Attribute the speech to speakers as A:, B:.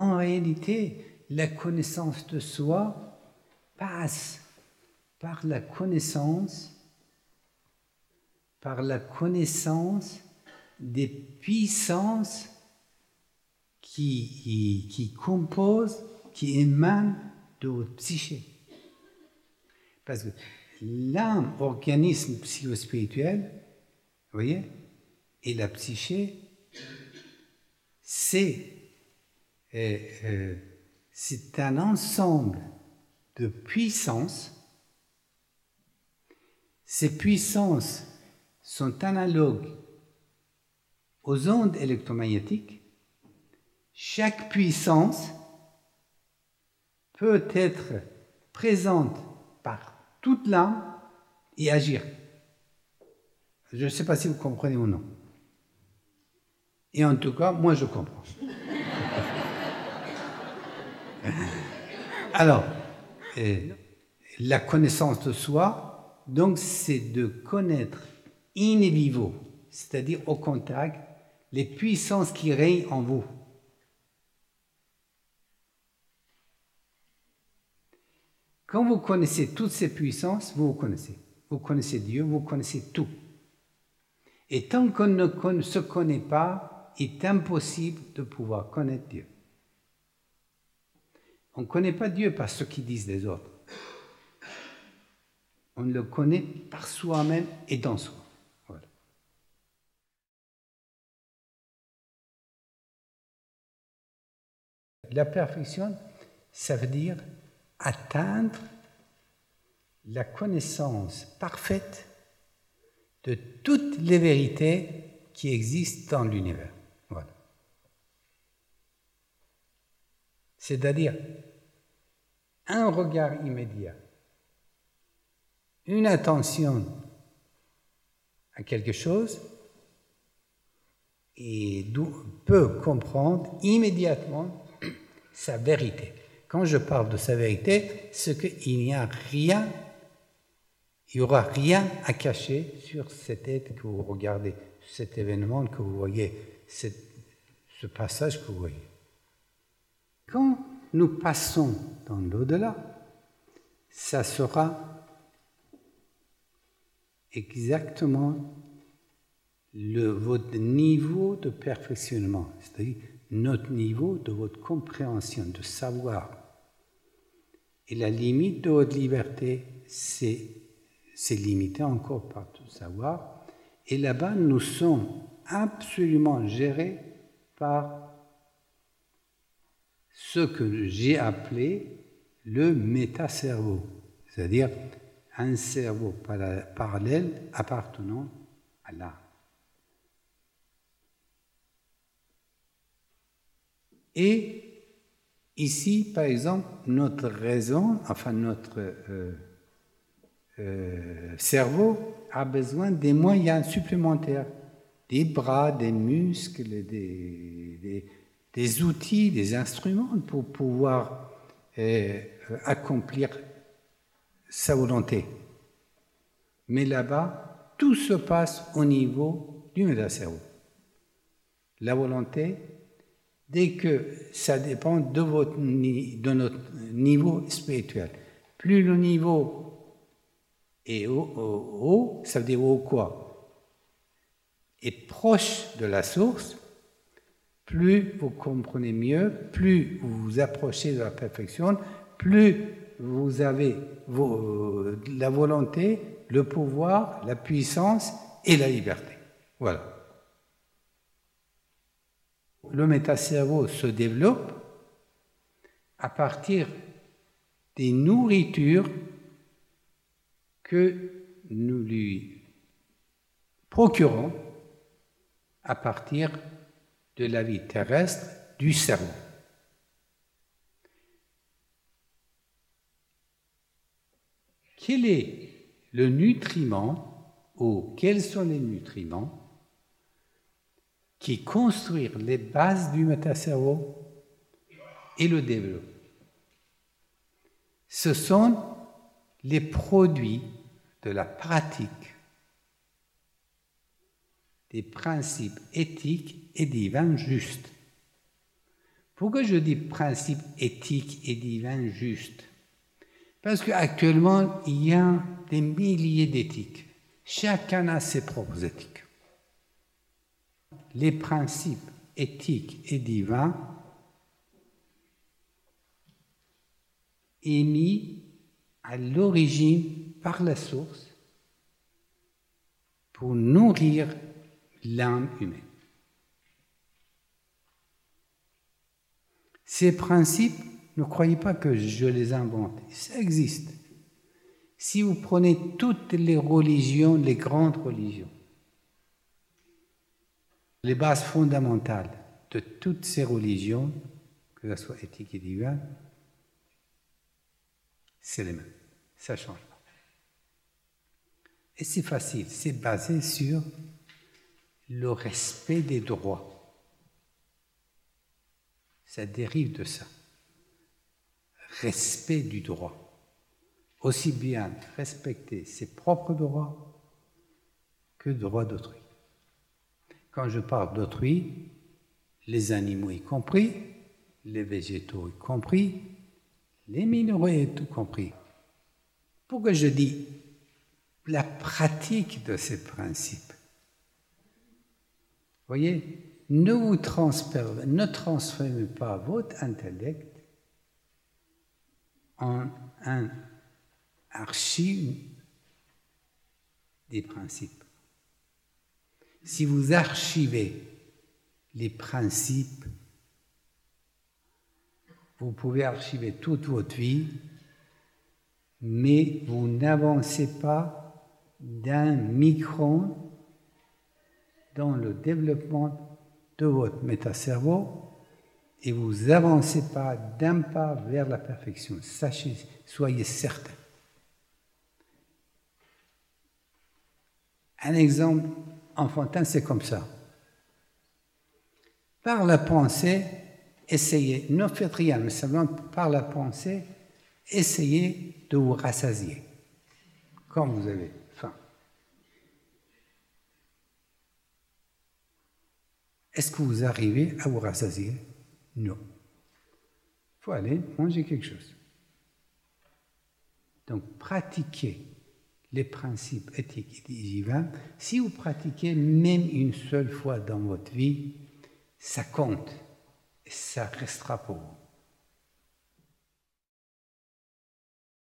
A: En réalité, la connaissance de soi passe par la connaissance, par la connaissance des puissances qui, qui composent, qui émanent de votre psyché. Parce que l'âme, organisme psychospirituel, vous voyez, et la psyché, c'est euh, euh, c'est un ensemble de puissances. Ces puissances sont analogues aux ondes électromagnétiques. Chaque puissance peut être présente par toute l'âme et agir. Je ne sais pas si vous comprenez ou non. Et en tout cas, moi je comprends. Alors, euh, la connaissance de soi, donc, c'est de connaître in vivo, c'est-à-dire au contact, les puissances qui règnent en vous. Quand vous connaissez toutes ces puissances, vous vous connaissez. Vous connaissez Dieu, vous connaissez tout. Et tant qu'on ne se connaît pas, il est impossible de pouvoir connaître Dieu. On ne connaît pas Dieu par ce qu'ils disent les autres. On le connaît par soi-même et dans soi. La perfection, ça veut dire atteindre la connaissance parfaite de toutes les vérités qui existent dans l'univers. Voilà. C'est-à-dire un regard immédiat, une attention à quelque chose et peut comprendre immédiatement sa vérité. Quand je parle de sa vérité, c'est qu'il n'y a rien, il n'y aura rien à cacher sur cette être que vous regardez, cet événement que vous voyez, ce passage que vous voyez. Quand nous passons dans l'au-delà, ça sera exactement le, votre niveau de perfectionnement, c'est-à-dire notre niveau de votre compréhension, de savoir. Et la limite de votre liberté, c'est, c'est limité encore par tout savoir. Et là-bas, nous sommes absolument gérés par ce que j'ai appelé le métacerveau, c'est-à-dire un cerveau parallèle appartenant à l'âme. Et ici, par exemple, notre raison, enfin notre euh, euh, cerveau a besoin des moyens supplémentaires, des bras, des muscles, des, des, outils, des instruments pour pouvoir euh, accomplir sa volonté. Mais là-bas, tout se passe au niveau du cerveau. La volonté, dès que ça dépend de, votre, notre niveau spirituel. Plus le niveau est haut, ça veut dire haut quoi? Est proche de la source, plus vous comprenez mieux, plus vous vous approchez de la perfection, plus vous avez la volonté, le pouvoir, la puissance et la liberté. Voilà le métacerveau se développe à partir des nourritures que nous lui procurons à partir de la vie terrestre du cerveau. Quel est le nutriment ou quels sont les nutriments qui construire les bases du métacerveau et le développent? Ce sont les produits de la pratique des principes éthiques et divins justes Pourquoi je dis principe éthique et divin juste Parce qu'actuellement, il y a des milliers d'éthiques. Chacun a ses propres éthiques. Les principes éthiques et divins émis à l'origine par la source pour nourrir l'âme humaine. Ces principes, ne croyez pas que je les invente, ça existe. Si vous prenez toutes les religions, les grandes religions, les bases fondamentales de toutes ces religions, que ce soit éthique et divine, c'est les mêmes. Ça change pas. Et c'est facile, c'est basé sur le respect des droits. Ça dérive de ça. Respect du droit. Aussi bien respecter ses propres droits que le droit d'autrui. Quand je parle d'autrui, les animaux y compris, les végétaux y compris, les minéraux y compris. Pourquoi je dis la pratique de ces principes? Voyez, ne vous transférez, ne transformez pas votre intellect en un archive des principes. Si vous archivez les principes, vous pouvez archiver toute votre vie, mais vous n'avancez pas d'un micron dans le développement de votre métacerveau et vous n'avancez pas d'un pas vers la perfection. Sachez, soyez certain. Un exemple enfantin, c'est comme ça. Par la pensée, essayez, ne faites rien, mais simplement par la pensée, essayez de vous rassasier quand vous avez faim. Est-ce que vous arrivez à vous rassasier? Non. Il faut aller manger quelque chose. Donc pratiquez les principes éthiques et divins, si vous pratiquez même une seule fois dans votre vie, ça compte et ça restera pour vous.